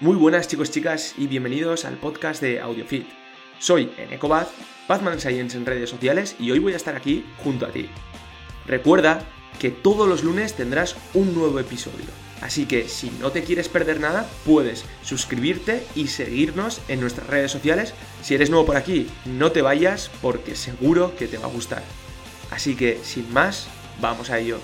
Muy buenas chicos, chicas y bienvenidos al podcast de AudioFit. Soy Eneco Baz, Batman Science en redes sociales y hoy voy a estar aquí junto a ti. Recuerda que todos los lunes tendrás un nuevo episodio. Así que si no te quieres perder nada, puedes suscribirte y seguirnos en nuestras redes sociales. Si eres nuevo por aquí, no te vayas porque seguro que te va a gustar. Así que sin más, vamos a ello.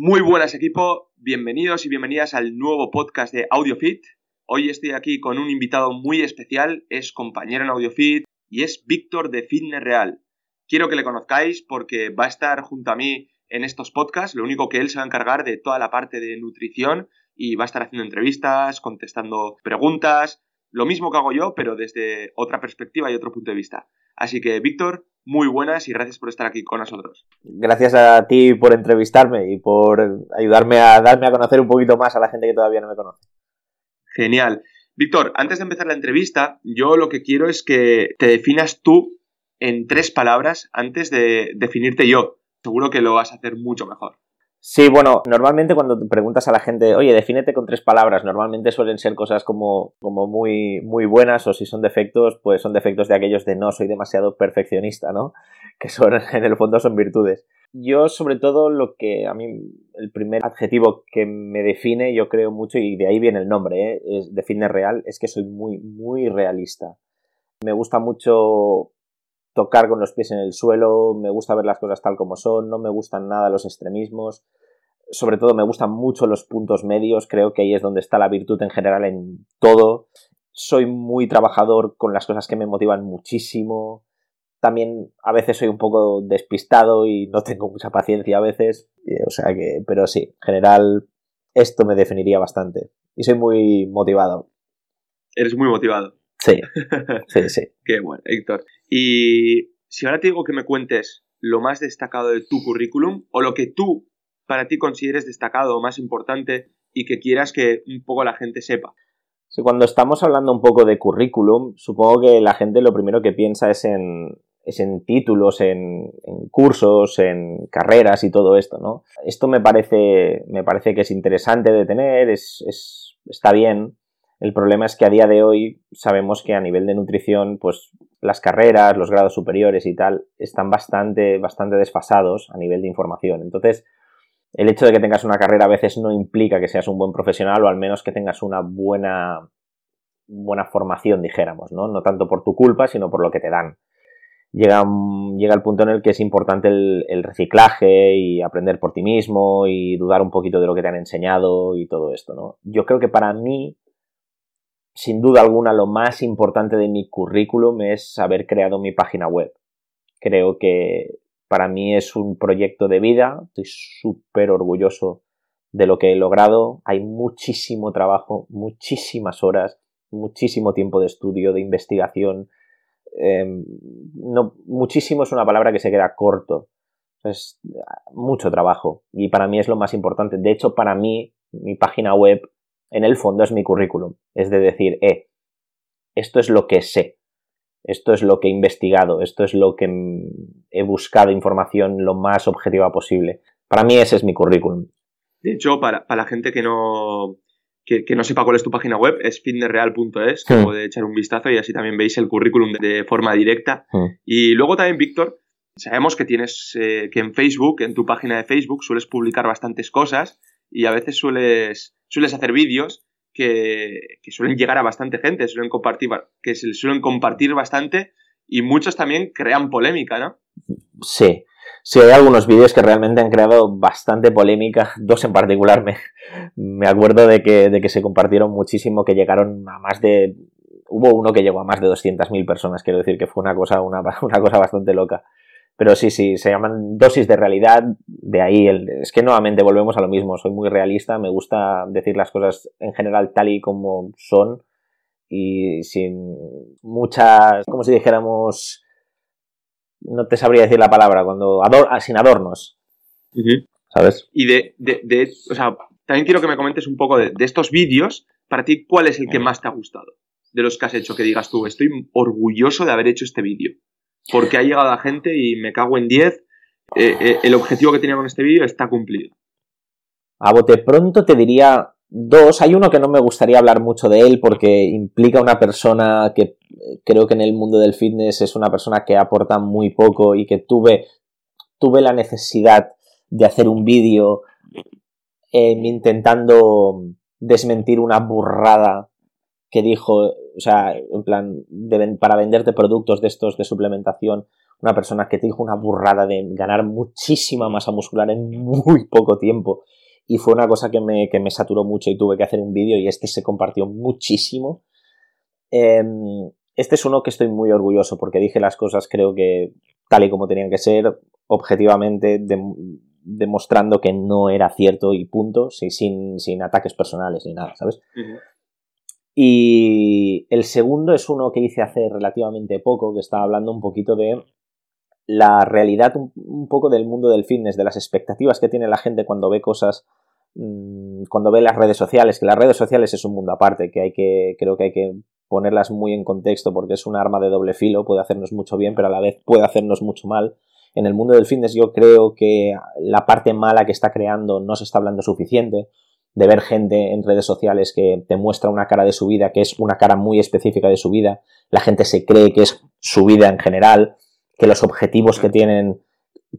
Muy buenas equipo, bienvenidos y bienvenidas al nuevo podcast de AudioFit. Hoy estoy aquí con un invitado muy especial, es compañero en AudioFit y es Víctor de Fitness Real. Quiero que le conozcáis porque va a estar junto a mí en estos podcasts, lo único que él se va a encargar de toda la parte de nutrición y va a estar haciendo entrevistas, contestando preguntas, lo mismo que hago yo, pero desde otra perspectiva y otro punto de vista. Así que, Víctor, muy buenas y gracias por estar aquí con nosotros. Gracias a ti por entrevistarme y por ayudarme a darme a conocer un poquito más a la gente que todavía no me conoce. Genial. Víctor, antes de empezar la entrevista, yo lo que quiero es que te definas tú en tres palabras antes de definirte yo. Seguro que lo vas a hacer mucho mejor. Sí, bueno, normalmente cuando preguntas a la gente, oye, defínete con tres palabras, normalmente suelen ser cosas como, como muy, muy buenas o si son defectos, pues son defectos de aquellos de no soy demasiado perfeccionista, ¿no? Que son, en el fondo son virtudes. Yo, sobre todo, lo que a mí, el primer adjetivo que me define, yo creo mucho, y de ahí viene el nombre, ¿eh? define real, es que soy muy, muy realista. Me gusta mucho tocar con los pies en el suelo, me gusta ver las cosas tal como son, no me gustan nada los extremismos, sobre todo me gustan mucho los puntos medios, creo que ahí es donde está la virtud en general en todo. Soy muy trabajador con las cosas que me motivan muchísimo. También a veces soy un poco despistado y no tengo mucha paciencia a veces, o sea que, pero sí, en general esto me definiría bastante. Y soy muy motivado. Eres muy motivado. Sí, sí, sí. Qué bueno, Héctor. Y si ahora te digo que me cuentes lo más destacado de tu currículum o lo que tú para ti consideres destacado o más importante y que quieras que un poco la gente sepa. Sí, cuando estamos hablando un poco de currículum, supongo que la gente lo primero que piensa es en, es en títulos, en, en, cursos, en carreras y todo esto, ¿no? Esto me parece, me parece que es interesante de tener, es, es, está bien, el problema es que a día de hoy sabemos que a nivel de nutrición, pues las carreras, los grados superiores y tal, están bastante, bastante desfasados a nivel de información. Entonces, el hecho de que tengas una carrera a veces no implica que seas un buen profesional o al menos que tengas una buena, buena formación, dijéramos, ¿no? No tanto por tu culpa, sino por lo que te dan. Llega, llega el punto en el que es importante el, el reciclaje y aprender por ti mismo y dudar un poquito de lo que te han enseñado y todo esto, ¿no? Yo creo que para mí sin duda alguna lo más importante de mi currículum es haber creado mi página web. Creo que para mí es un proyecto de vida, estoy súper orgulloso de lo que he logrado, hay muchísimo trabajo, muchísimas horas, muchísimo tiempo de estudio, de investigación, eh, no, muchísimo es una palabra que se queda corto, es mucho trabajo y para mí es lo más importante. De hecho, para mí, mi página web en el fondo es mi currículum. Es de decir, eh, esto es lo que sé, esto es lo que he investigado, esto es lo que he buscado información lo más objetiva posible. Para mí ese es mi currículum. De hecho, para, la gente que no, que, no sepa cuál es tu página web, es fitnessreal.es, que hmm. puede echar un vistazo y así también veis el currículum de, forma directa. Hmm. Y luego también, Víctor, sabemos que tienes, eh, que en Facebook, en tu página de Facebook, sueles publicar bastantes cosas y a veces sueles, sueles hacer vídeos que, suelen llegar a bastante gente, suelen compartir, que se suelen compartir bastante y muchos también crean polémica, ¿no? Sí, sí, hay algunos vídeos que realmente han creado bastante polémica, dos en particular me, me acuerdo de que, de que se compartieron muchísimo, que llegaron a más de hubo uno que llegó a más de 200.000 personas, quiero decir que fue una cosa, una, una cosa bastante loca. Pero sí, sí, se llaman dosis de realidad, de ahí el, es que nuevamente volvemos a lo mismo, soy muy realista, me gusta decir las cosas en general tal y como son y sin muchas, como si dijéramos, no te sabría decir la palabra, cuando ah, sin adornos, ¿sabes? Y de, de, de, o sea, también quiero que me comentes un poco de, de estos vídeos, para ti, ¿cuál es el que más te ha gustado? De los que has hecho, que digas tú, estoy orgulloso de haber hecho este vídeo porque ha llegado la gente y me cago en 10. Eh, eh, el objetivo que tenía con este vídeo está cumplido. A bote pronto te diría dos. Hay uno que no me gustaría hablar mucho de él porque implica una persona que eh, creo que en el mundo del fitness es una persona que aporta muy poco y que tuve, tuve la necesidad de hacer un vídeo intentando desmentir una burrada que dijo, o sea, en plan, para venderte productos de estos de suplementación, una persona que te dijo una burrada de ganar muchísima masa muscular en muy poco tiempo. Y fue una cosa que me, que me saturó mucho y tuve que hacer un vídeo y este se compartió muchísimo. Em, este es uno que estoy muy orgulloso porque dije las cosas creo que tal y como tenían que ser, objetivamente, demostrando que no era cierto y punto, sin, sin ataques personales ni nada, ¿sabes? Y el segundo es uno que hice hace relativamente poco, que estaba hablando un poquito de la realidad un, poco del mundo del fitness, de las expectativas que tiene la gente cuando ve cosas, mm, cuando ve las redes sociales, que las redes sociales es un mundo aparte, que hay que, creo que hay que ponerlas muy en contexto porque es un arma de doble filo, puede hacernos mucho bien, pero a la vez puede hacernos mucho mal. En el mundo del fitness yo creo que la parte mala que está creando no se está hablando suficiente de ver gente en redes sociales que te muestra una cara de su vida, que es una cara muy específica de su vida, la gente se cree que es su vida en general, que los objetivos que tienen,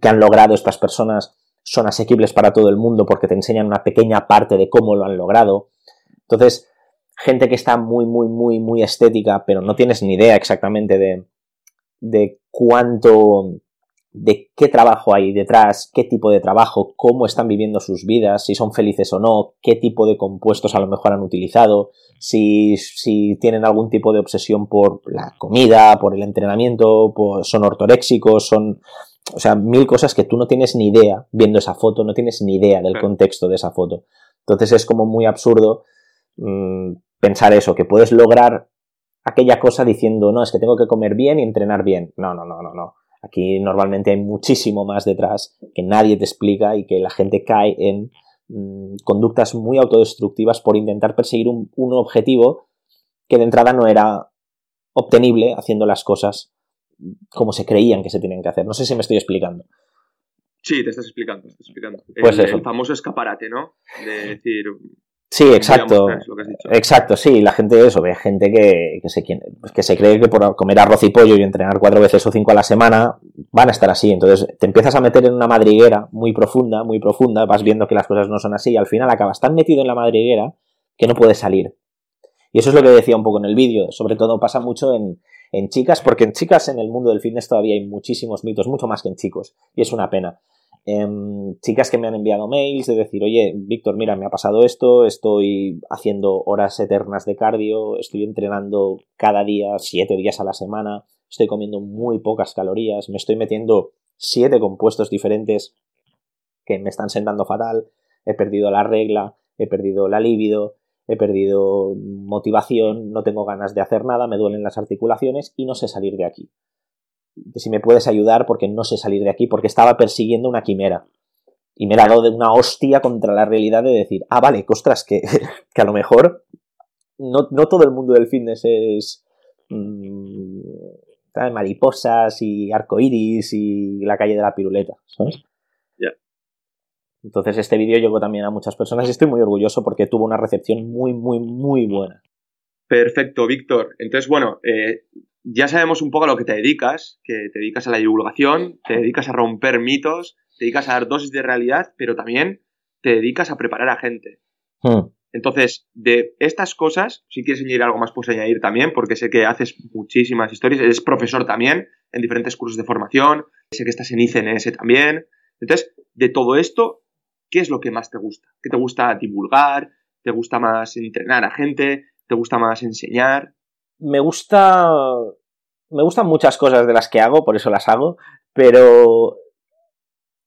que han logrado estas personas son asequibles para todo el mundo porque te enseñan una pequeña parte de cómo lo han logrado. Entonces, gente que está muy, muy, muy, muy estética, pero no tienes ni idea exactamente de, de cuánto, de qué trabajo hay detrás, qué tipo de trabajo, cómo están viviendo sus vidas, si son felices o no, qué tipo de compuestos a lo mejor han utilizado, si, si tienen algún tipo de obsesión por la comida, por el entrenamiento, son ortoréxicos, son... O sea, mil cosas que tú no tienes ni idea viendo esa foto, no tienes ni idea del contexto de esa foto. Entonces es como muy absurdo mm, pensar eso, que puedes lograr aquella cosa diciendo, no, es que tengo que comer bien y entrenar bien. No, no, no, no, no. Aquí normalmente hay muchísimo más detrás que nadie te explica y que la gente cae en mm, conductas muy autodestructivas por intentar perseguir un, objetivo que de entrada no era obtenible haciendo las cosas como se creían que se tenían que hacer. No sé si me estoy explicando. Sí, te estás explicando, te estás explicando. Pues el, el famoso escaparate, ¿no? De decir, Sí, exacto. Exacto, sí, la gente eso, ve gente que, que, se, que se cree que por comer arroz y pollo y entrenar cuatro veces o cinco a la semana van a estar así. Entonces te empiezas a meter en una madriguera muy profunda, muy profunda, vas viendo que las cosas no son así y al final acabas tan metido en la madriguera que no puedes salir. Y eso es lo que decía un poco en el vídeo. Sobre todo pasa mucho en, en chicas, porque en chicas en el mundo del fitness todavía hay muchísimos mitos, mucho más que en chicos. Y es una pena. Em, chicas que me han enviado mails de decir, oye, Víctor, mira, me ha pasado esto, estoy haciendo horas eternas de cardio, estoy entrenando cada día, siete días a la semana, estoy comiendo muy pocas calorías, me estoy metiendo siete compuestos diferentes que me están sentando fatal, he perdido la regla, he perdido la libido, he perdido motivación, no tengo ganas de hacer nada, me duelen las articulaciones y no sé salir de aquí que si me puedes ayudar porque no sé salir de aquí, porque estaba persiguiendo una quimera. Y me he dado de una hostia contra la realidad de decir, ah, vale, costras, que, que a lo mejor no, no, todo el mundo del fitness es mmm, mariposas y arcoiris y la calle de la piruleta, ¿sabes? Ya. Entonces este vídeo llegó también a muchas personas y estoy muy orgulloso porque tuvo una recepción muy, muy, muy buena. Perfecto, Víctor. Entonces, bueno, eh, ya sabemos un poco a lo que te dedicas, que te dedicas a la divulgación, te dedicas a romper mitos, te dedicas a dar dosis de realidad, pero también te dedicas a preparar a gente. Hmm. Entonces, de estas cosas, si quieres añadir algo más, puedes añadir también, porque sé que haces muchísimas historias, eres profesor también en diferentes cursos de formación, sé que estás en ICNS también. Entonces, de todo esto, ¿qué es lo que más te gusta? ¿Qué te gusta divulgar? ¿Te gusta más entrenar a gente? ¿Te gusta más enseñar? me gusta. Me gustan muchas cosas de las que hago, por eso las hago, pero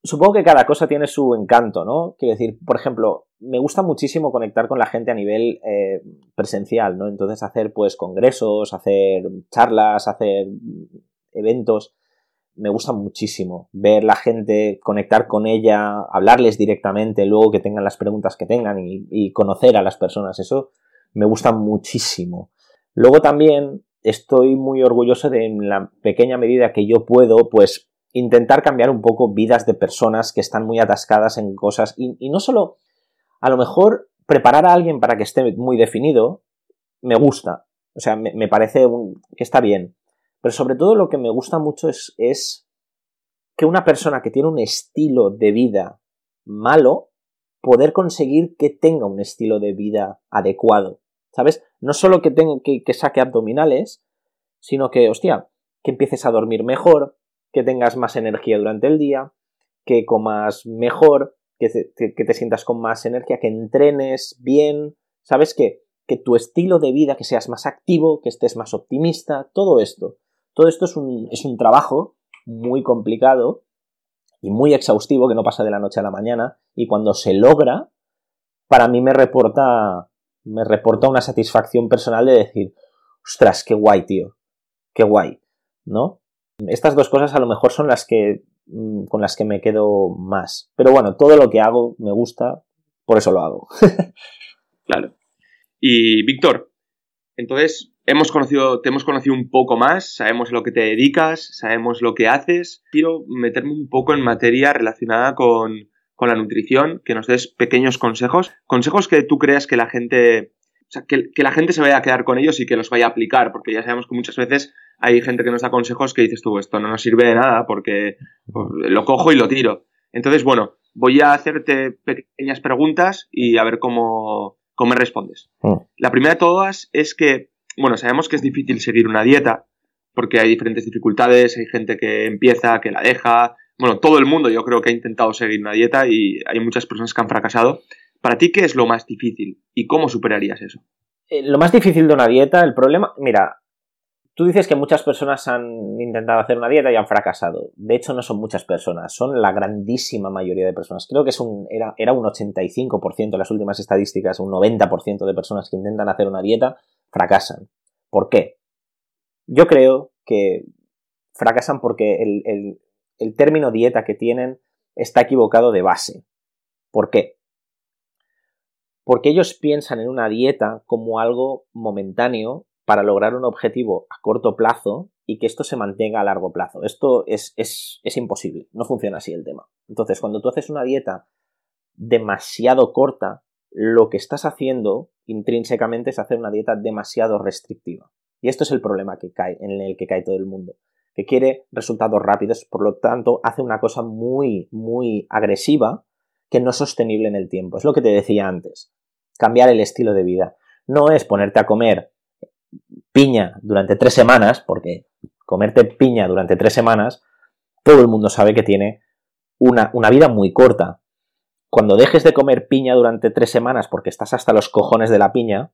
supongo que cada cosa tiene su encanto, ¿no? Quiero decir, por ejemplo, me gusta muchísimo conectar con la gente a nivel eh, presencial, ¿no? Entonces hacer pues congresos, hacer charlas, hacer eventos, me gusta muchísimo ver la gente, conectar con ella, hablarles directamente, luego que tengan las preguntas que tengan y, conocer a las personas, eso me gusta muchísimo. Luego también estoy muy orgulloso de en la pequeña medida que yo puedo, pues intentar cambiar un poco vidas de personas que están muy atascadas en cosas. Y, no solo, a lo mejor preparar a alguien para que esté muy definido, me gusta, o sea, me, parece que está bien, pero sobre todo lo que me gusta mucho es, es que una persona que tiene un estilo de vida malo, poder conseguir que tenga un estilo de vida adecuado. ¿Sabes? No solo que, tenga, que, que saque abdominales, sino que, hostia, que empieces a dormir mejor, que tengas más energía durante el día, que comas mejor, que te, sientas con más energía, que entrenes bien, ¿sabes qué? Que tu estilo de vida, que seas más activo, que estés más optimista, todo esto. Todo esto es un, es un trabajo muy complicado y muy exhaustivo que no pasa de la noche a la mañana y cuando se logra, para mí me reporta, me reporta una satisfacción personal de decir, ostras, qué guay, tío, qué guay, ¿no? Estas dos cosas a lo mejor son las que mm, con las que me quedo más. Pero bueno, todo lo que hago me gusta, por eso lo hago. claro. Y Víctor, entonces hemos conocido, te hemos conocido un poco más, sabemos lo que te dedicas, sabemos lo que haces. Quiero meterme un poco en materia relacionada con, con la nutrición, que nos des pequeños consejos, consejos que tú creas que la gente o sea, que, la gente se vaya a quedar con ellos y que los vaya a aplicar, porque ya sabemos que muchas veces hay gente que nos da consejos que dices tú, esto no nos sirve de nada porque pues, lo cojo y lo tiro. Entonces, bueno, voy a hacerte pequeñas preguntas y a ver cómo, cómo me respondes. Mm. La primera de todas es que, bueno, sabemos que es difícil seguir una dieta, porque hay diferentes dificultades, hay gente que empieza, que la deja, bueno, todo el mundo yo creo que ha intentado seguir una dieta y hay muchas personas que han fracasado. Para ti, ¿qué es lo más difícil y cómo superarías eso? Eh, lo más difícil de una dieta, el problema, mira, tú dices que muchas personas han intentado hacer una dieta y han fracasado. De hecho, no son muchas personas, son la grandísima mayoría de personas. Creo que es un, era, era un 85% las últimas estadísticas, un 90% de personas que intentan hacer una dieta fracasan. ¿Por qué? Yo creo que fracasan porque el, el término dieta que tienen está equivocado de base. ¿Por qué? porque ellos piensan en una dieta como algo momentáneo para lograr un objetivo a corto plazo y que esto se mantenga a largo plazo. Esto es, es, es imposible, no funciona así el tema. Entonces, cuando tú haces una dieta demasiado corta, lo que estás haciendo intrínsecamente es hacer una dieta demasiado restrictiva. Y esto es el problema que cae, en el que cae todo el mundo, que quiere resultados rápidos, por lo tanto hace una cosa muy, muy agresiva que no es sostenible en el tiempo. Es lo que te decía antes. Cambiar el estilo de vida. No es ponerte a comer piña durante tres semanas, porque comerte piña durante tres semanas, todo el mundo sabe que tiene una, una vida muy corta. Cuando dejes de comer piña durante tres semanas porque estás hasta los cojones de la piña,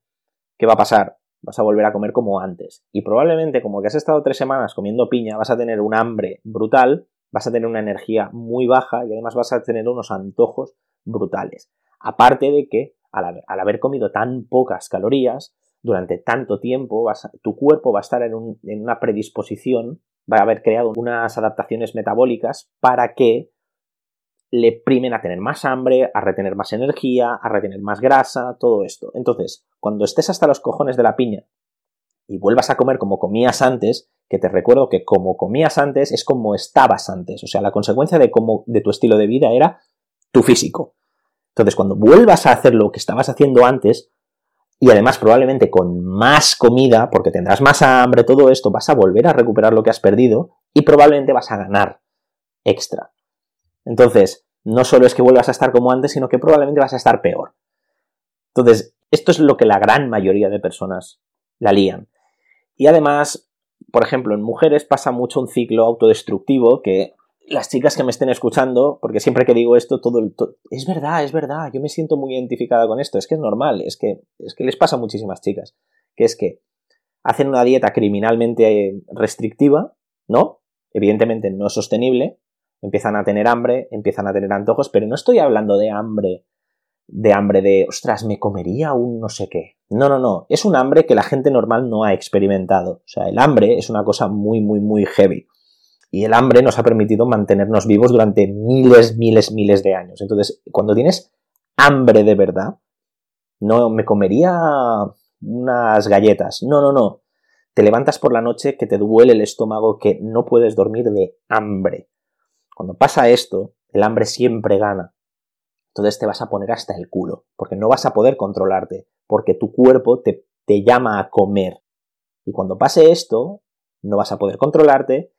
¿qué va a pasar? Vas a volver a comer como antes. Y probablemente, como que has estado tres semanas comiendo piña, vas a tener un hambre brutal vas a tener una energía muy baja y además vas a tener unos antojos brutales. Aparte de que al, haber comido tan pocas calorías durante tanto tiempo, tu cuerpo va a estar en, una predisposición, va a haber creado unas adaptaciones metabólicas para que le primen a tener más hambre, a retener más energía, a retener más grasa, todo esto. Entonces, cuando estés hasta los cojones de la piña y vuelvas a comer como comías antes, que te recuerdo que como comías antes es como estabas antes. O sea, la consecuencia de, cómo, de tu estilo de vida era tu físico. Entonces, cuando vuelvas a hacer lo que estabas haciendo antes, y además probablemente con más comida, porque tendrás más hambre, todo esto, vas a volver a recuperar lo que has perdido y probablemente vas a ganar extra. Entonces, no solo es que vuelvas a estar como antes, sino que probablemente vas a estar peor. Entonces, esto es lo que la gran mayoría de personas la lían. Y además, por ejemplo, en mujeres pasa mucho un ciclo autodestructivo que las chicas que me estén escuchando, porque siempre que digo esto, todo el... es verdad, es verdad, yo me siento muy identificada con esto, es que es normal, es que, es que les pasa a muchísimas chicas, que es que hacen una dieta criminalmente restrictiva, ¿no? Evidentemente no sostenible, empiezan a tener hambre, empiezan a tener antojos, pero no estoy hablando de hambre, de hambre de, ostras, me comería un no sé qué. No, no, no, es un hambre que la gente normal no ha experimentado. O sea, el hambre es una cosa muy, muy, muy heavy. Y el hambre nos ha permitido mantenernos vivos durante miles, miles, miles de años. Entonces, cuando tienes hambre de verdad, no me comería unas galletas. No, no, no. Te levantas por la noche que te duele el estómago, que no puedes dormir de hambre. Cuando pasa esto, el hambre siempre gana. Entonces te vas a poner hasta el culo, porque no vas a poder controlarte, porque tu cuerpo te, llama a comer. Y cuando pase esto, no vas a poder controlarte.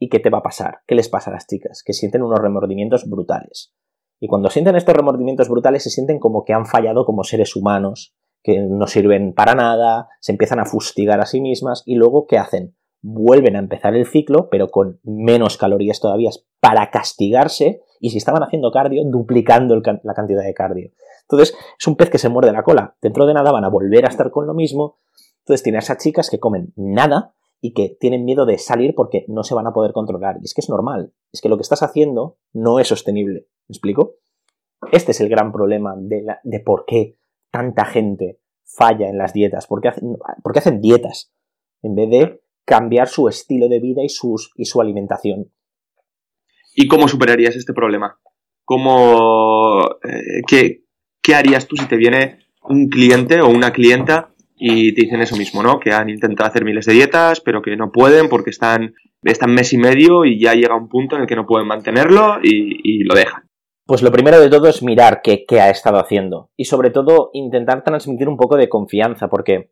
¿Y qué te va a pasar? ¿Qué les pasa a las chicas? Que sienten unos remordimientos brutales. Y cuando sienten estos remordimientos brutales se sienten como que han fallado como seres humanos, que no sirven para nada, se empiezan a fustigar a sí mismas y luego ¿qué hacen? Vuelven a empezar el ciclo, pero con menos calorías todavía para castigarse y si estaban haciendo cardio, duplicando la cantidad de cardio. Entonces, es un pez que se muerde la cola. Dentro de nada van a volver a estar con lo mismo. Entonces, tiene a esas chicas que comen nada y que tienen miedo de salir porque no se van a poder controlar. Y es que es normal. Es que lo que estás haciendo no es sostenible. ¿Me explico? Este es el gran problema de, por qué tanta gente falla en las dietas. ¿Por qué, hacen, hacen dietas? En vez de cambiar su estilo de vida y, sus, y su alimentación. ¿Y cómo superarías este problema? ¿Cómo, eh, qué, qué, harías tú si te viene un cliente o una clienta y te dicen eso mismo, ¿no? Que han intentado hacer miles de dietas, pero que no pueden porque están, están mes y medio y ya llega un punto en el que no pueden mantenerlo y, lo dejan. Pues lo primero de todo es mirar qué, qué, ha estado haciendo y sobre todo intentar transmitir un poco de confianza porque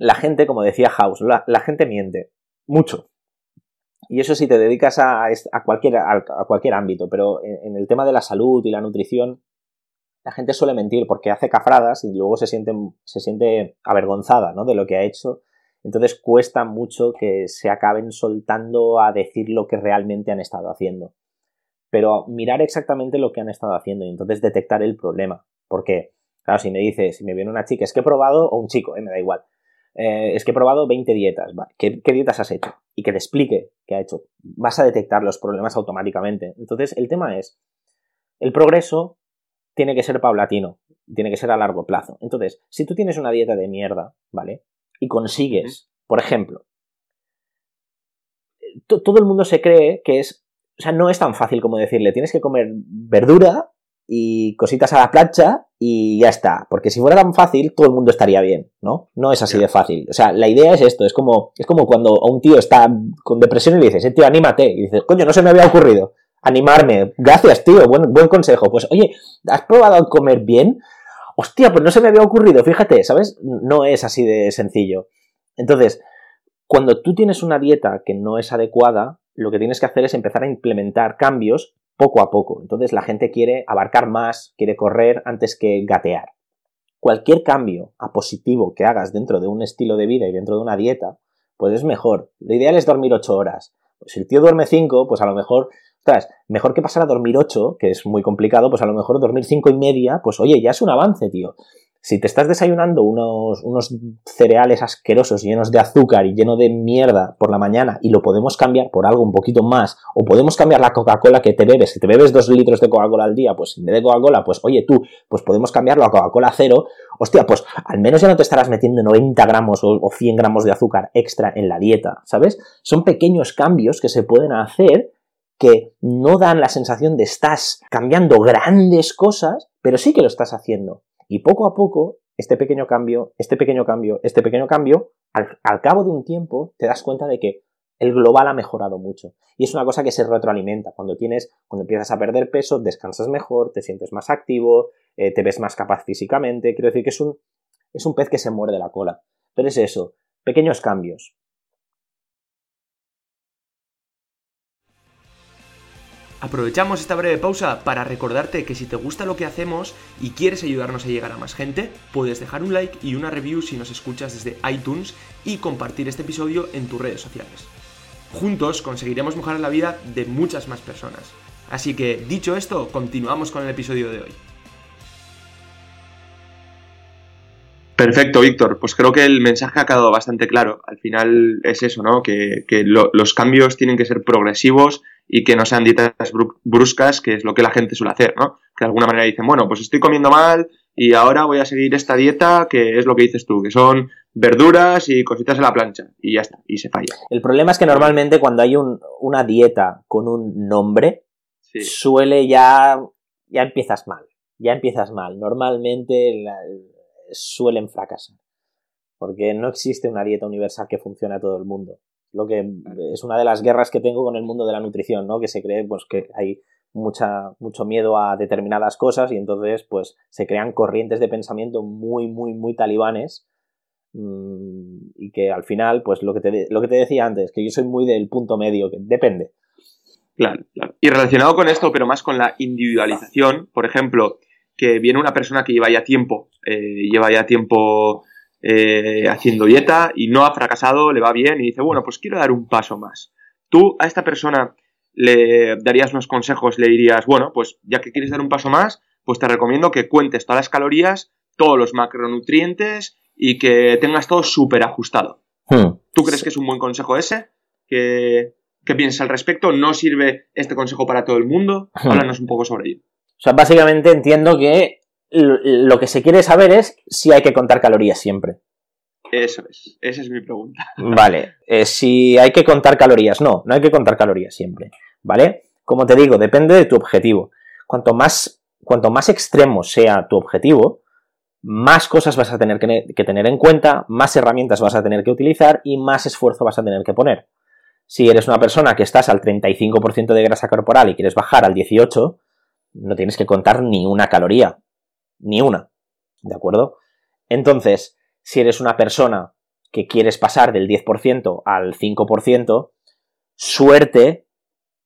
la gente, como decía House, la, gente miente mucho. Y eso si te dedicas a, a, cualquier, a, cualquier ámbito, pero en, el tema de la salud y la nutrición, la gente suele mentir porque hace cafradas y luego se siente, se siente avergonzada ¿no? de lo que ha hecho. Entonces cuesta mucho que se acaben soltando a decir lo que realmente han estado haciendo. Pero mirar exactamente lo que han estado haciendo y entonces detectar el problema. Porque, claro, si me dice, si me viene una chica, es que he probado, o un chico, eh, me da igual, eh, es que he probado 20 dietas, ¿Qué, dietas has hecho? Y que te explique qué ha hecho. Vas a detectar los problemas automáticamente. Entonces, el tema es, el progreso tiene que ser paulatino, tiene que ser a largo plazo. Entonces, si tú tienes una dieta de mierda, ¿vale? Y consigues, por ejemplo, todo el mundo se cree que es, o sea, no es tan fácil como decirle, tienes que comer verdura y cositas a la plancha y ya está. Porque si fuera tan fácil, todo el mundo estaría bien, ¿no? No es así de fácil. O sea, la idea es esto, es como, es como cuando a un tío está con depresión y le dices, eh, tío, anímate. Y dices, coño, no se me había ocurrido. Animarme. Gracias, tío. Buen, buen consejo. Pues, oye, ¿has probado comer bien? Hostia, pues no se me había ocurrido. Fíjate, ¿sabes? No es así de sencillo. Entonces, cuando tú tienes una dieta que no es adecuada, lo que tienes que hacer es empezar a implementar cambios poco a poco. Entonces la gente quiere abarcar más, quiere correr antes que gatear. Cualquier cambio a positivo que hagas dentro de un estilo de vida y dentro de una dieta, pues es mejor. Lo ideal es dormir 8 horas. Pues si el tío duerme 5, pues a lo mejor, ostras, mejor que pasar a dormir 8, que es muy complicado, pues a lo mejor dormir 5 y media, pues oye, ya es un avance, tío. Si te estás desayunando unos, unos, cereales asquerosos llenos de azúcar y lleno de mierda por la mañana y lo podemos cambiar por algo un poquito más, o podemos cambiar la Coca-Cola que te bebes, si te bebes dos litros de Coca-Cola al día, pues en vez de Coca-Cola, pues oye tú, pues podemos cambiarlo a Coca-Cola cero, hostia, pues al menos ya no te estarás metiendo 90 gramos o, o 100 gramos de azúcar extra en la dieta, ¿sabes? Son pequeños cambios que se pueden hacer que no dan la sensación de estás cambiando grandes cosas, pero sí que lo estás haciendo. Y poco a poco, este pequeño cambio, este pequeño cambio, este pequeño cambio, al, cabo de un tiempo te das cuenta de que el global ha mejorado mucho. Y es una cosa que se retroalimenta. Cuando tienes, cuando empiezas a perder peso, descansas mejor, te sientes más activo, eh, te ves más capaz físicamente. Quiero decir que es un, es un pez que se muerde la cola. Pero es eso, pequeños cambios. Aprovechamos esta breve pausa para recordarte que si te gusta lo que hacemos y quieres ayudarnos a llegar a más gente, puedes dejar un like y una review si nos escuchas desde iTunes y compartir este episodio en tus redes sociales. Juntos conseguiremos mejorar la vida de muchas más personas. Así que, dicho esto, continuamos con el episodio de hoy. Perfecto, Víctor. Pues creo que el mensaje ha quedado bastante claro. Al final es eso, ¿no? Que, los cambios tienen que ser progresivos y que no sean dietas bruscas, que es lo que la gente suele hacer, ¿no? Que de alguna manera dicen, bueno, pues estoy comiendo mal y ahora voy a seguir esta dieta que es lo que dices tú, que son verduras y cositas a la plancha y ya está, y se falla. El problema es que normalmente cuando hay una dieta con un nombre, suele ya, ya empiezas mal, ya empiezas mal. Normalmente suelen fracasar. Porque no existe una dieta universal que funcione a todo el mundo. Lo que es una de las guerras que tengo con el mundo de la nutrición, ¿no? Que se cree pues que hay mucha, mucho miedo a determinadas cosas y entonces pues se crean corrientes de pensamiento muy, muy, muy talibanes mm, y que al final, pues lo que, te, lo que te decía antes, que yo soy muy del punto medio, que depende. Claro, claro. Y relacionado con esto, pero más con la individualización, por ejemplo, que viene una persona que lleva ya tiempo, eh, lleva ya tiempo eh, haciendo dieta y no ha fracasado, le va bien y dice, bueno, pues quiero dar un paso más. Tú a esta persona le darías unos consejos, le dirías, bueno, pues ya que quieres dar un paso más, pues te recomiendo que cuentes todas las calorías, todos los macronutrientes y que tengas todo súper ajustado. Hmm. ¿Tú crees que es un buen consejo ese? ¿Qué, ¿Qué piensas al respecto? ¿No sirve este consejo para todo el mundo? Hmm. Háblanos un poco sobre ello. O sea, básicamente entiendo que lo que se quiere saber es si hay que contar calorías siempre. Eso es, esa es mi pregunta. Vale, eh, si hay que contar calorías, no, no hay que contar calorías siempre, ¿vale? Como te digo, depende de tu objetivo. Cuanto más, cuanto más extremo sea tu objetivo, más cosas vas a tener que, que tener en cuenta, más herramientas vas a tener que utilizar y más esfuerzo vas a tener que poner. Si eres una persona que estás al 35% de grasa corporal y quieres bajar al 18%, no tienes que contar ni una caloría. Ni una. ¿De acuerdo? Entonces, si eres una persona que quieres pasar del 10% al 5%, suerte,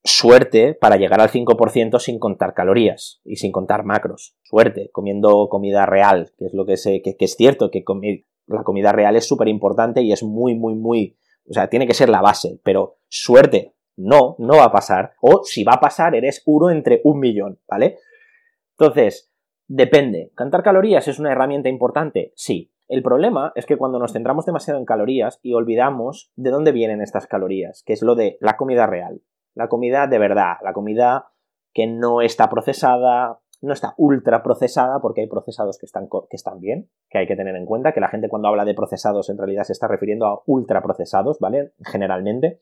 suerte para llegar al 5% sin contar calorías y sin contar macros. Suerte, comiendo comida real, que es lo que, sé, que, es cierto, que la comida real es súper importante y es muy, muy, muy, o sea, tiene que ser la base, pero suerte, no, no va a pasar. O si va a pasar, eres uno entre un millón, ¿vale? Entonces, depende. ¿Cantar calorías es una herramienta importante? Sí. El problema es que cuando nos centramos demasiado en calorías y olvidamos de dónde vienen estas calorías, que es lo de la comida real, la comida de verdad, la comida que no está procesada, no está ultra procesada, porque hay procesados que están, que están bien, que hay que tener en cuenta, que la gente cuando habla de procesados en realidad se está refiriendo a ultra procesados, ¿vale? Generalmente.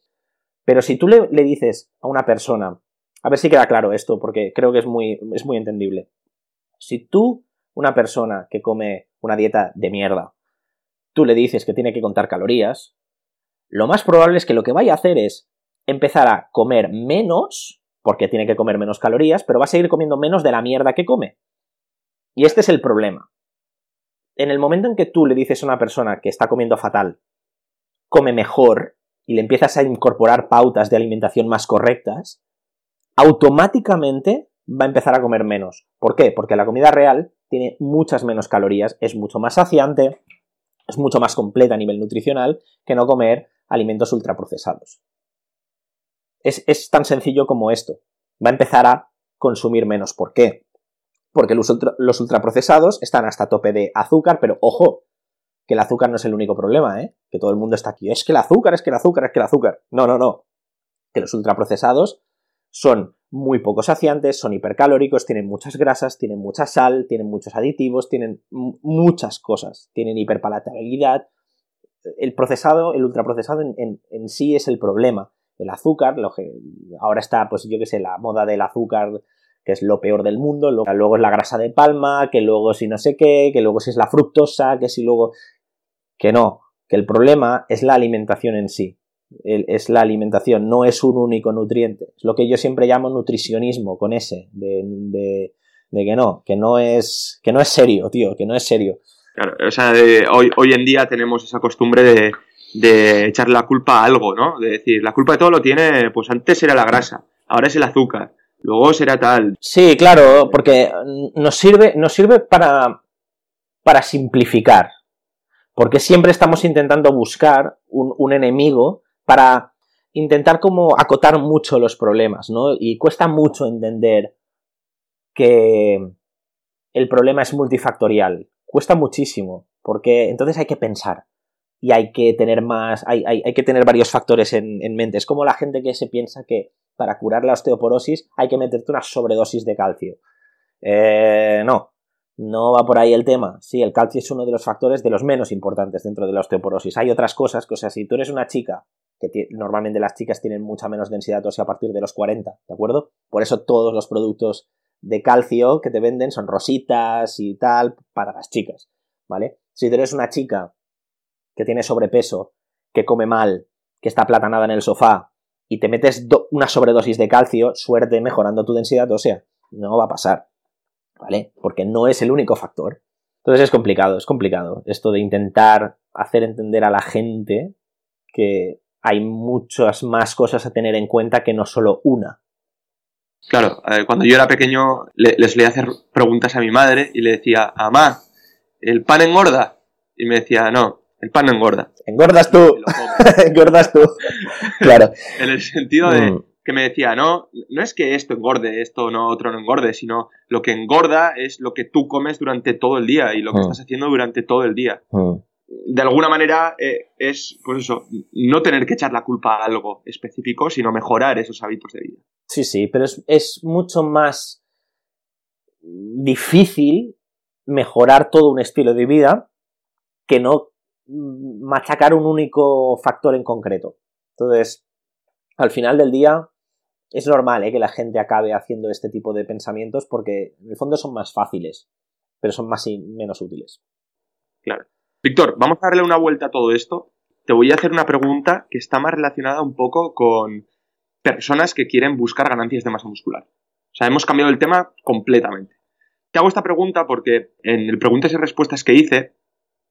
Pero si tú le, dices a una persona, a ver si queda claro esto, porque creo que es muy, es muy entendible. Si tú, una persona que come una dieta de mierda, tú le dices que tiene que contar calorías, lo más probable es que lo que vaya a hacer es empezar a comer menos, porque tiene que comer menos calorías, pero va a seguir comiendo menos de la mierda que come. Y este es el problema. En el momento en que tú le dices a una persona que está comiendo fatal, come mejor, y le empiezas a incorporar pautas de alimentación más correctas, automáticamente va a empezar a comer menos. ¿Por qué? Porque la comida real tiene muchas menos calorías, es mucho más saciante, es mucho más completa a nivel nutricional que no comer alimentos ultraprocesados. Es, es tan sencillo como esto. Va a empezar a consumir menos. ¿Por qué? Porque los, ultraprocesados están hasta tope de azúcar, pero ojo, que el azúcar no es el único problema, ¿eh? Que todo el mundo está aquí. Es que el azúcar, es que el azúcar, es que el azúcar. No, no, no. Que los ultraprocesados son muy poco saciantes, son hipercalóricos, tienen muchas grasas, tienen mucha sal, tienen muchos aditivos, tienen muchas cosas, tienen hiperpalatabilidad. El procesado, el ultraprocesado en, en, sí es el problema. El azúcar, lo que ahora está, pues yo qué sé, la moda del azúcar que es lo peor del mundo, luego es la grasa de palma, que luego si no sé qué, que luego si es la fructosa, que si luego... que no, que el problema es la alimentación en sí, es la alimentación, no es un único nutriente, es lo que yo siempre llamo nutricionismo con ese, de, de, de que no, que no es, que no es serio, tío, que no es serio. Claro, o sea, hoy, hoy en día tenemos esa costumbre de, de echarle la culpa a algo, ¿no? De decir, la culpa de todo lo tiene, pues antes era la grasa, ahora es el azúcar, luego será tal. Sí, claro, porque nos sirve, nos sirve para, para simplificar. Porque siempre estamos intentando buscar un, un enemigo para intentar como acotar mucho los problemas, ¿no? Y cuesta mucho entender que el problema es multifactorial. Cuesta muchísimo. Porque entonces hay que pensar y hay que tener más, hay, hay, hay que tener varios factores en, en, mente. Es como la gente que se piensa que para curar la osteoporosis hay que meterte una sobredosis de calcio. Eh, no, no va por ahí el tema. Sí, el calcio es uno de los factores de los menos importantes dentro de la osteoporosis. Hay otras cosas que, o sea, si tú eres una chica, que normalmente las chicas tienen mucha menos densidad ósea a partir de los 40, ¿de acuerdo? Por eso todos los productos de calcio que te venden son rositas y tal para las chicas, ¿vale? Si eres una chica que tiene sobrepeso, que come mal, que está platanada en el sofá y te metes una sobredosis de calcio, suerte mejorando tu densidad ósea. No va a pasar, ¿vale? Porque no es el único factor. Entonces es complicado, es complicado esto de intentar hacer entender a la gente que hay muchas más cosas a tener en cuenta que no solo una. Claro, eh, cuando yo era pequeño le, le solía hacer preguntas a mi madre y le decía, mamá, ¿el pan engorda? Y me decía, no, el pan no engorda. Engordas tú. Engordas tú. claro. En el sentido de mm. que me decía, no, no es que esto engorde, esto no, otro no engorde, sino lo que engorda es lo que tú comes durante todo el día y lo que mm. estás haciendo durante todo el día. Mm. De alguna manera eh, es, pues eso, no tener que echar la culpa a algo específico, sino mejorar esos hábitos de vida. Sí, sí, pero es, es mucho más difícil mejorar todo un estilo de vida que no machacar un único factor en concreto. Entonces, al final del día, es normal ¿eh? que la gente acabe haciendo este tipo de pensamientos porque en el fondo son más fáciles, pero son más y menos útiles. Claro. Víctor, vamos a darle una vuelta a todo esto. Te voy a hacer una pregunta que está más relacionada un poco con personas que quieren buscar ganancias de masa muscular. O sea, hemos cambiado el tema completamente. Te hago esta pregunta porque en el preguntas y respuestas que hice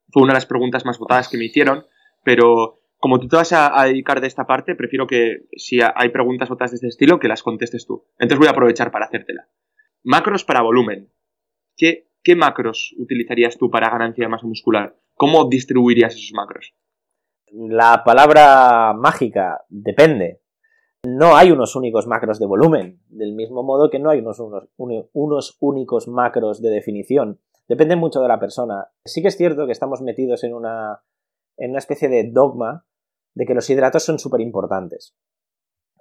fue una de las preguntas más votadas que me hicieron, pero como tú te vas a, dedicar de esta parte, prefiero que si hay preguntas votadas de este estilo, que las contestes tú. Entonces voy a aprovechar para hacértela. Macros para volumen. ¿Qué, qué macros utilizarías tú para ganancia de masa muscular? ¿Cómo distribuirías esos macros? La palabra mágica depende. No hay unos únicos macros de volumen, del mismo modo que no hay unos, unos, unos únicos macros de definición. Depende mucho de la persona. Sí que es cierto que estamos metidos en una, en una especie de dogma de que los hidratos son súper importantes.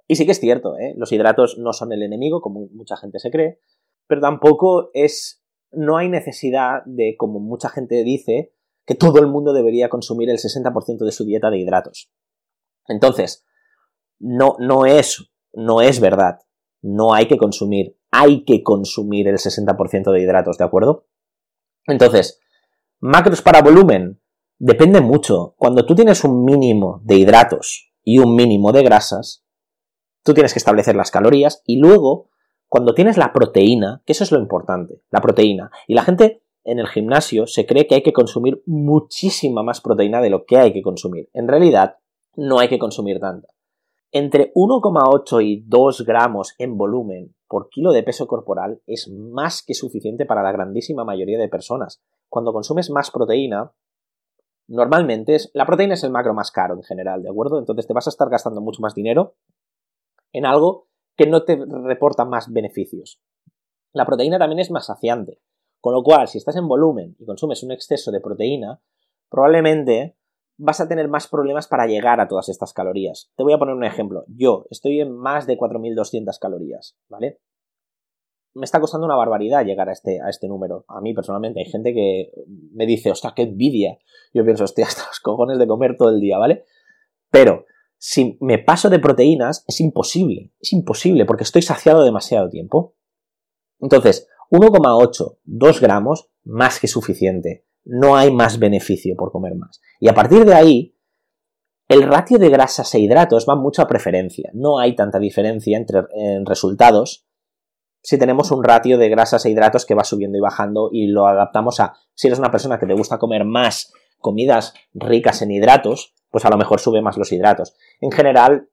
Y sí que es cierto, ¿eh? los hidratos no son el enemigo, como mucha gente se cree, pero tampoco es. No hay necesidad de, como mucha gente dice, que todo el mundo debería consumir el 60% de su dieta de hidratos. Entonces, no, no, es, no es verdad. No hay que consumir. Hay que consumir el 60% de hidratos, ¿de acuerdo? Entonces, macros para volumen, depende mucho. Cuando tú tienes un mínimo de hidratos y un mínimo de grasas, tú tienes que establecer las calorías y luego, cuando tienes la proteína, que eso es lo importante, la proteína, y la gente en el gimnasio se cree que hay que consumir muchísima más proteína de lo que hay que consumir. En realidad, no hay que consumir tanta. Entre 1,8 y 2 gramos en volumen por kilo de peso corporal es más que suficiente para la grandísima mayoría de personas. Cuando consumes más proteína, normalmente es, la proteína es el macro más caro en general, ¿de acuerdo? Entonces te vas a estar gastando mucho más dinero en algo que no te reporta más beneficios. La proteína también es más saciante, con lo cual si estás en volumen y consumes un exceso de proteína, probablemente vas a tener más problemas para llegar a todas estas calorías. Te voy a poner un ejemplo. Yo estoy en más de 4.200 calorías, ¿vale? Me está costando una barbaridad llegar a este, a este número. A mí personalmente hay gente que me dice, hostia, qué envidia. Yo pienso, hostia, hasta los cojones de comer todo el día, ¿vale? Pero si me paso de proteínas, es imposible. Es imposible porque estoy saciado demasiado tiempo. Entonces, 1,8, 2 gramos, más que suficiente no hay más beneficio por comer más. Y a partir de ahí, el ratio de grasas e hidratos va mucho a preferencia. No hay tanta diferencia entre resultados si tenemos un ratio de grasas e hidratos que va subiendo y bajando y lo adaptamos a si eres una persona que te gusta comer más comidas ricas en hidratos, pues a lo mejor sube más los hidratos. En general,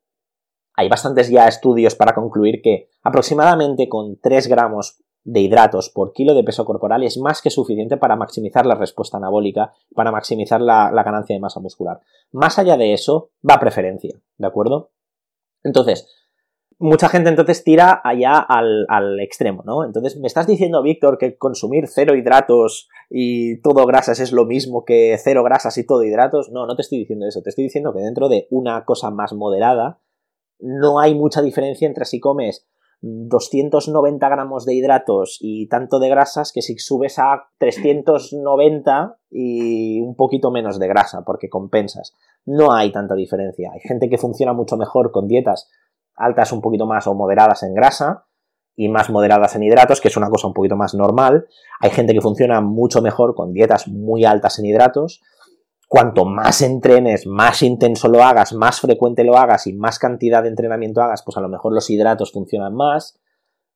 hay bastantes ya estudios para concluir que aproximadamente con 3 gramos de hidratos por kilo de peso corporal es más que suficiente para maximizar la respuesta anabólica, para maximizar la, ganancia de masa muscular. Más allá de eso, va preferencia, ¿de acuerdo? Entonces, mucha gente entonces tira allá al, al, extremo, ¿no? Entonces, ¿me estás diciendo, Víctor, que consumir cero hidratos y todo grasas es lo mismo que cero grasas y todo hidratos? No, no te estoy diciendo eso. Te estoy diciendo que dentro de una cosa más moderada, no hay mucha diferencia entre si comes 290 gramos de hidratos y tanto de grasas que si subes a 390 y un poquito menos de grasa, porque compensas. No hay tanta diferencia. Hay gente que funciona mucho mejor con dietas altas un poquito más o moderadas en grasa y más moderadas en hidratos, que es una cosa un poquito más normal. Hay gente que funciona mucho mejor con dietas muy altas en hidratos cuanto más entrenes, más intenso lo hagas, más frecuente lo hagas y más cantidad de entrenamiento hagas, pues a lo mejor los hidratos funcionan más,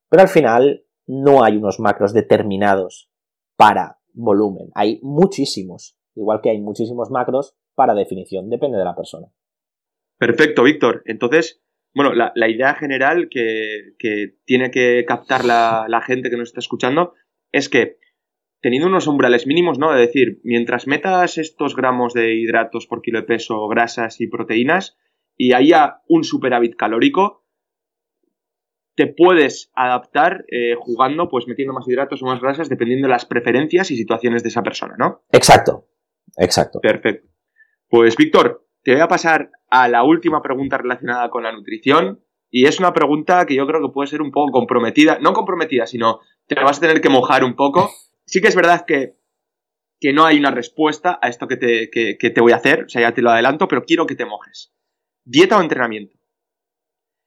pero al final no hay unos macros determinados para volumen. Hay muchísimos, igual que hay muchísimos macros para definición, depende de la persona. Perfecto, Víctor. Entonces, bueno, la, idea general que, tiene que captar la, gente que nos está escuchando es que teniendo unos umbrales mínimos, ¿no? Es decir, mientras metas estos gramos de hidratos por kilo de peso, grasas y proteínas, y haya un superávit calórico, te puedes adaptar eh, jugando, pues metiendo más hidratos o más grasas, dependiendo de las preferencias y situaciones de esa persona, ¿no? Exacto, exacto. Perfecto. Pues Víctor, te voy a pasar a la última pregunta relacionada con la nutrición. Y es una pregunta que yo creo que puede ser un poco comprometida, no comprometida, sino te vas a tener que mojar un poco sí que es verdad que, no hay una respuesta a esto que te, te voy a hacer, o sea, ya te lo adelanto, pero quiero que te mojes. ¿Dieta o entrenamiento?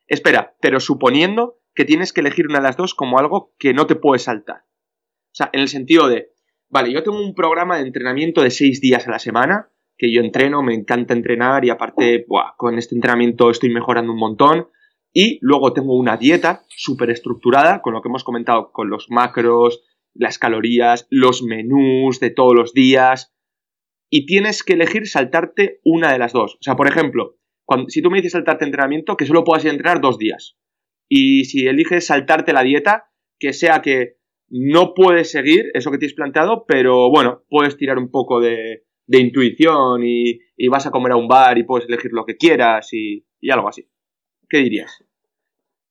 Espera, pero suponiendo que tienes que elegir una de las dos como algo que no te puedes saltar. O sea, en el sentido de, vale, yo tengo un programa de entrenamiento de seis días a la semana, que yo entreno, me encanta entrenar y aparte, con este entrenamiento estoy mejorando un montón. Y luego tengo una dieta súper estructurada, con lo que hemos comentado, con los macros, las calorías, los menús de todos los días, y tienes que elegir saltarte una de las dos. O sea, por ejemplo, cuando, si tú me dices saltarte entrenamiento, que solo puedas entrenar dos días. Y si eliges saltarte la dieta, que sea que no puedes seguir eso que tienes planteado, pero bueno, puedes tirar un poco de, de intuición y, y, vas a comer a un bar y puedes elegir lo que quieras y, y algo así. ¿Qué dirías?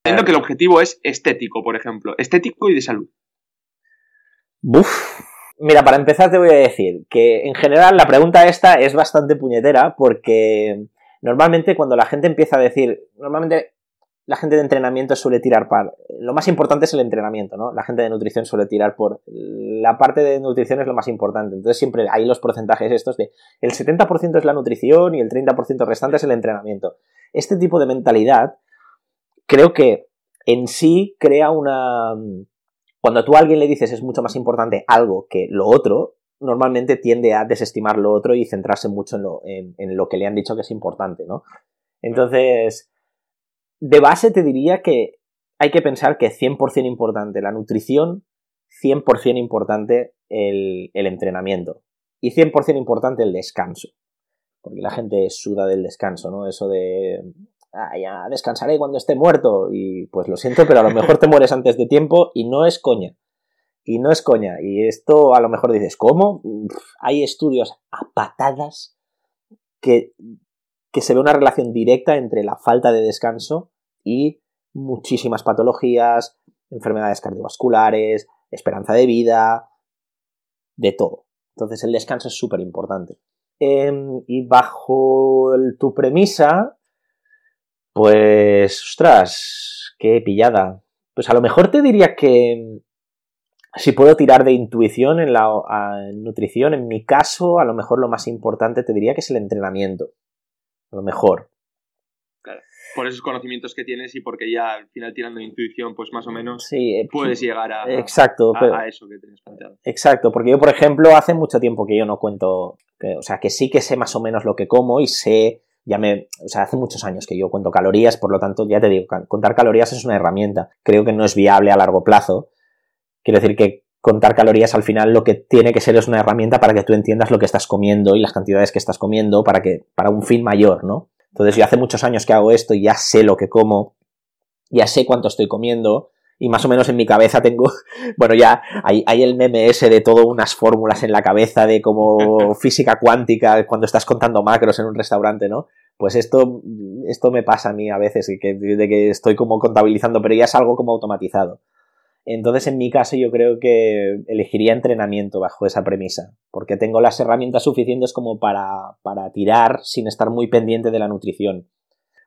Entiendo que el objetivo es estético, por ejemplo, estético y de salud. Buf. Mira, para empezar te voy a decir que en general la pregunta esta es bastante puñetera porque normalmente cuando la gente empieza a decir, normalmente la gente de entrenamiento suele tirar par. Lo más importante es el entrenamiento, ¿no? La gente de nutrición suele tirar por. La parte de nutrición es lo más importante. Entonces siempre hay los porcentajes estos de el 70% es la nutrición y el 30% restante es el entrenamiento. Este tipo de mentalidad creo que en sí crea una cuando tú a alguien le dices es mucho más importante algo que lo otro, normalmente tiende a desestimar lo otro y centrarse mucho en lo, que le han dicho que es importante, ¿no? Entonces, de base te diría que hay que pensar que 100% importante la nutrición, 100% importante el, el entrenamiento y 100% importante el descanso. Porque la gente suda del descanso, ¿no? Eso de ah, ya descansaré cuando esté muerto. Y pues lo siento, pero a lo mejor te mueres antes de tiempo y no es coña. Y no es coña. Y esto a lo mejor dices, ¿cómo? hay estudios a patadas que, que se ve una relación directa entre la falta de descanso y muchísimas patologías, enfermedades cardiovasculares, esperanza de vida, de todo. Entonces el descanso es súper importante. Em, y bajo tu premisa, pues, ostras, qué pillada. Pues a lo mejor te diría que si puedo tirar de intuición en la nutrición, en mi caso, a lo mejor lo más importante te diría que es el entrenamiento. A lo mejor. Claro. Por esos conocimientos que tienes y porque ya al final tirando de intuición, pues más o menos sí, eh, puedes llegar a, exacto, a, eso que tienes planteado. Exacto, porque yo, por ejemplo, hace mucho tiempo que yo no cuento, o sea, que sí que sé más o menos lo que como y sé ya me, o sea, hace muchos años que yo cuento calorías, por lo tanto, ya te digo, contar calorías es una herramienta. Creo que no es viable a largo plazo. Quiero decir que contar calorías al final lo que tiene que ser es una herramienta para que tú entiendas lo que estás comiendo y las cantidades que estás comiendo para que, para un fin mayor, ¿no? Entonces yo hace muchos años que hago esto y ya sé lo que como, ya sé cuánto estoy comiendo, y más o menos en mi cabeza tengo, bueno, ya hay, hay el meme ese de todo unas fórmulas en la cabeza de como física cuántica cuando estás contando macros en un restaurante, ¿no? Pues esto, esto me pasa a mí a veces, que, de que estoy como contabilizando, pero ya es algo como automatizado. Entonces, en mi caso, yo creo que elegiría entrenamiento bajo esa premisa, porque tengo las herramientas suficientes como para, para tirar sin estar muy pendiente de la nutrición.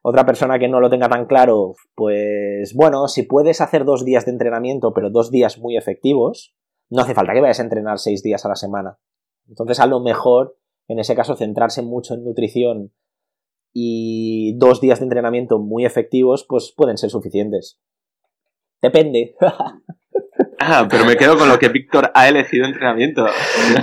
Otra persona que no lo tenga tan claro, pues bueno, si puedes hacer dos días de entrenamiento, pero dos días muy efectivos, no hace falta que vayas a entrenar seis días a la semana. Entonces, a lo mejor, en ese caso, centrarse mucho en nutrición y dos días de entrenamiento muy efectivos, pues pueden ser suficientes. Depende. Ah, pero me quedo con lo que Víctor ha elegido entrenamiento.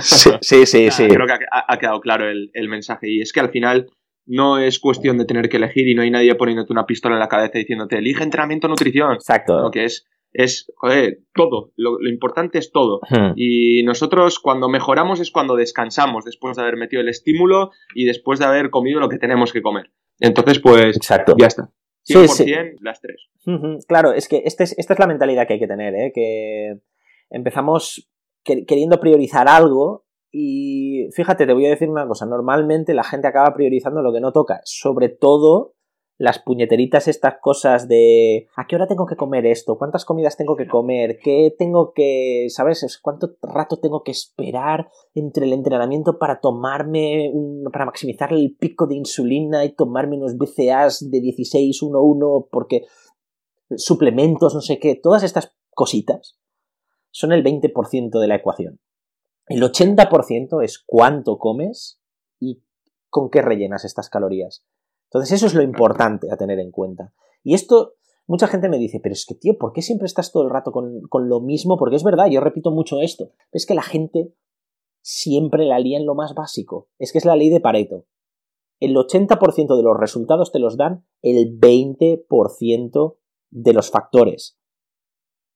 Sí, sí, sí. Creo que ha, quedado claro el, mensaje. Y es que al final no es cuestión de tener que elegir y no hay nadie poniéndote una pistola en la cabeza diciéndote elige entrenamiento o nutrición. Exacto. Lo que es, es joder, todo. Lo, importante es todo. Y nosotros cuando mejoramos es cuando descansamos después de haber metido el estímulo y después de haber comido lo que tenemos que comer. Entonces, pues, Exacto. ya está. 100% sí, las tres. Claro, es que este esta es la mentalidad que hay que tener, ¿eh? que empezamos queriendo priorizar algo y fíjate, te voy a decir una cosa, normalmente la gente acaba priorizando lo que no toca, sobre todo las puñeteritas, estas cosas de ¿a qué hora tengo que comer esto? ¿Cuántas comidas tengo que comer? ¿Qué tengo que, sabes? ¿Cuánto rato tengo que esperar entre el entrenamiento para tomarme, un, para maximizar el pico de insulina y tomarme unos BCAs de 16, 1, 1, porque suplementos, no sé qué, todas estas cositas son el 20% de la ecuación. El 80% es cuánto comes y con qué rellenas estas calorías. Entonces eso es lo importante a tener en cuenta. Y esto, mucha gente me dice, pero es que tío, ¿por qué siempre estás todo el rato con, lo mismo? Porque es verdad, yo repito mucho esto. Es que la gente siempre la lía en lo más básico. Es que es la ley de Pareto. El 80% de los resultados te los dan el 20% de los factores.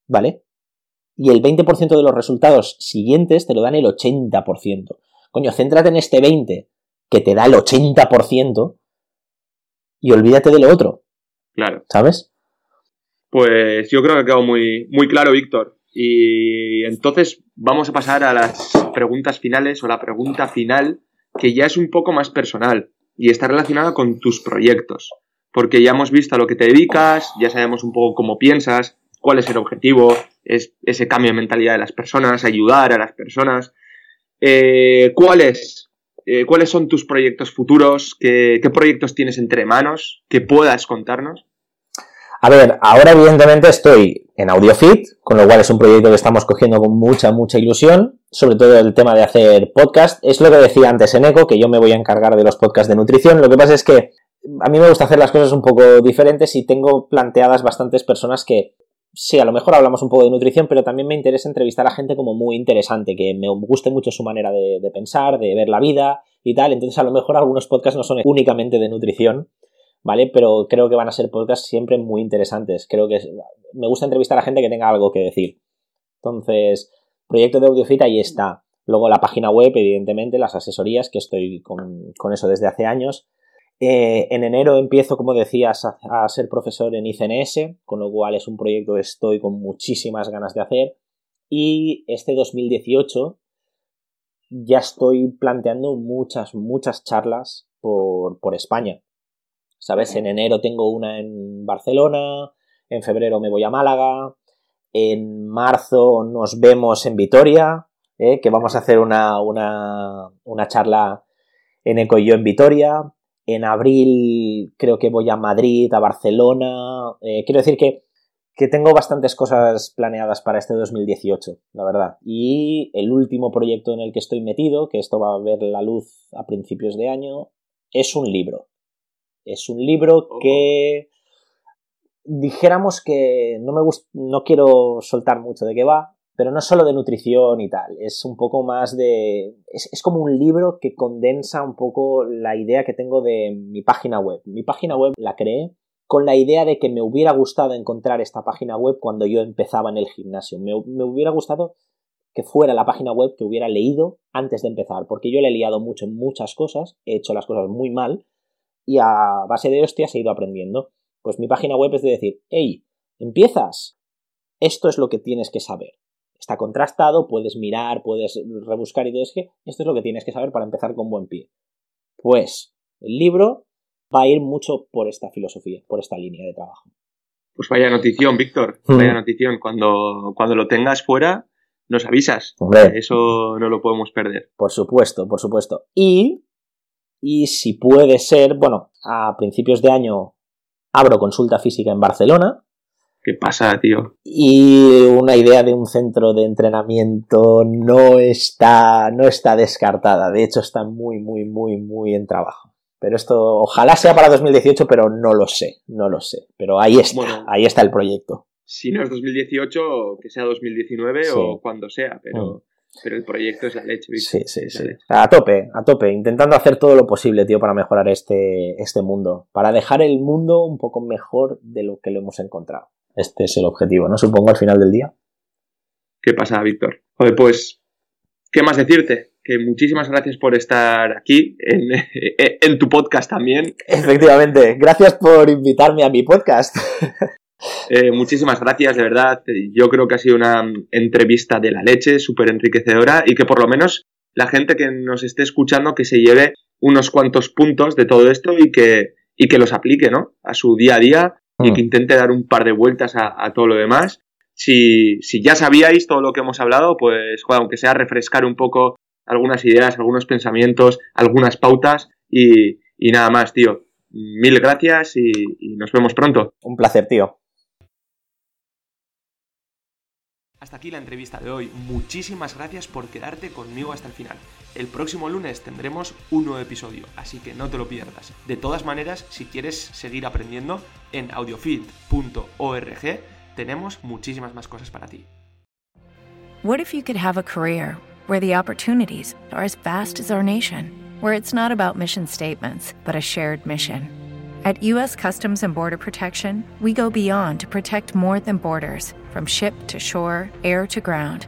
¿Vale? Y el 20% de los resultados siguientes te lo dan el 80%. Coño, céntrate en este 20% que te da el 80% y olvídate de lo otro. Claro. ¿Sabes? Pues yo creo que ha quedado muy, muy claro, Víctor. Y entonces vamos a pasar a las preguntas finales o la pregunta final, que ya es un poco más personal y está relacionada con tus proyectos. Porque ya hemos visto a lo que te dedicas, ya sabemos un poco cómo piensas, cuál es el objetivo, es ese cambio de mentalidad de las personas, ayudar a las personas. Eh, ¿Cuál es eh, cuáles son tus proyectos futuros, ¿Qué, proyectos tienes entre manos que puedas contarnos. A ver, ahora evidentemente estoy en AudioFit, con lo cual es un proyecto que estamos cogiendo con mucha, mucha ilusión, sobre todo el tema de hacer podcast. Es lo que decía antes en Eco, que yo me voy a encargar de los podcasts de nutrición. Lo que pasa es que a mí me gusta hacer las cosas un poco diferentes y tengo planteadas bastantes personas que sí, a lo mejor hablamos un poco de nutrición, pero también me interesa entrevistar a gente como muy interesante, que me guste mucho su manera de, pensar, de ver la vida y tal. Entonces, a lo mejor algunos podcasts no son únicamente de nutrición, ¿vale? Pero creo que van a ser podcasts siempre muy interesantes. Creo que me gusta entrevistar a gente que tenga algo que decir. Entonces, proyecto de AudioFit ahí está. Luego la página web, evidentemente, las asesorías, que estoy con, con eso desde hace años. Eh, en enero empiezo, como decías, a, ser profesor en ICNS, con lo cual es un proyecto que estoy con muchísimas ganas de hacer. Y este 2018 ya estoy planteando muchas, muchas charlas por, España. ¿Sabes? En enero tengo una en Barcelona, en febrero me voy a Málaga, en marzo nos vemos en Vitoria, ¿eh? que vamos a hacer una, una, una charla en Eco y yo en Vitoria. En abril creo que voy a Madrid, a Barcelona. Eh, quiero decir que, que tengo bastantes cosas planeadas para este 2018, la verdad. Y el último proyecto en el que estoy metido, que esto va a ver la luz a principios de año, es un libro. Es un libro que dijéramos que no me no quiero soltar mucho de qué va, pero no solo de nutrición y tal, es un poco más de... Es, como un libro que condensa un poco la idea que tengo de mi página web. Mi página web la creé con la idea de que me hubiera gustado encontrar esta página web cuando yo empezaba en el gimnasio. Me, me hubiera gustado que fuera la página web que hubiera leído antes de empezar, porque yo le he liado mucho en muchas cosas, he hecho las cosas muy mal y a base de hostias he ido aprendiendo. Pues mi página web es de decir, hey, empiezas, esto es lo que tienes que saber está contrastado, puedes mirar, puedes rebuscar y todo es que esto es lo que tienes que saber para empezar con buen pie. Pues el libro va a ir mucho por esta filosofía, por esta línea de trabajo. Pues vaya notición, Víctor, Mm. vaya notición. Cuando, cuando lo tengas fuera, nos avisas. Hombre. Eso no lo podemos perder. Por supuesto, por supuesto. Y, y si puede ser, bueno, a principios de año abro consulta física en Barcelona ¿Qué pasa, tío? y una idea de un centro de entrenamiento no está, no está descartada. De hecho, está muy, muy, muy, muy en trabajo. Pero esto ojalá sea para 2018, pero no lo sé, no lo sé. Pero ahí está, Bueno. ahí está el proyecto. Si no es 2018, que sea 2019 Sí. o cuando sea, pero, pero el proyecto es la leche. Sí, sí, sí. A tope, a tope, intentando hacer todo lo posible, tío, para mejorar este, este mundo. Para dejar el mundo un poco mejor de lo que lo hemos encontrado. Este es el objetivo, ¿no? Supongo al final del día. ¿Qué pasa, Víctor? Joder, pues, ¿qué más decirte? Que muchísimas gracias por estar aquí en, en tu podcast también. Efectivamente, gracias por invitarme a mi podcast. Eh, muchísimas gracias, de verdad. Yo creo que ha sido una entrevista de la leche, súper enriquecedora y que por lo menos la gente que nos esté escuchando que se lleve unos cuantos puntos de todo esto y que, y que los aplique, ¿no? A su día a día y Mm. que intente dar un par de vueltas a, a todo lo demás. Si, si ya sabíais todo lo que hemos hablado, pues, joder, aunque sea refrescar un poco algunas ideas, algunos pensamientos, algunas pautas y, y nada más, tío. Mil gracias y- y nos vemos pronto. Un placer, tío. Hasta aquí la entrevista de hoy. Muchísimas gracias por quedarte conmigo hasta el final. El próximo lunes tendremos un nuevo episodio, así que no te lo pierdas. De todas maneras, si quieres seguir aprendiendo, en audiofit.org tenemos muchísimas más cosas para ti. What if you could have a career where the opportunities are as vast as our nation, where it's not about mission statements, but a shared mission? At U.S. Customs and Border Protection, we go beyond to protect more than borders from ship to shore, air to ground,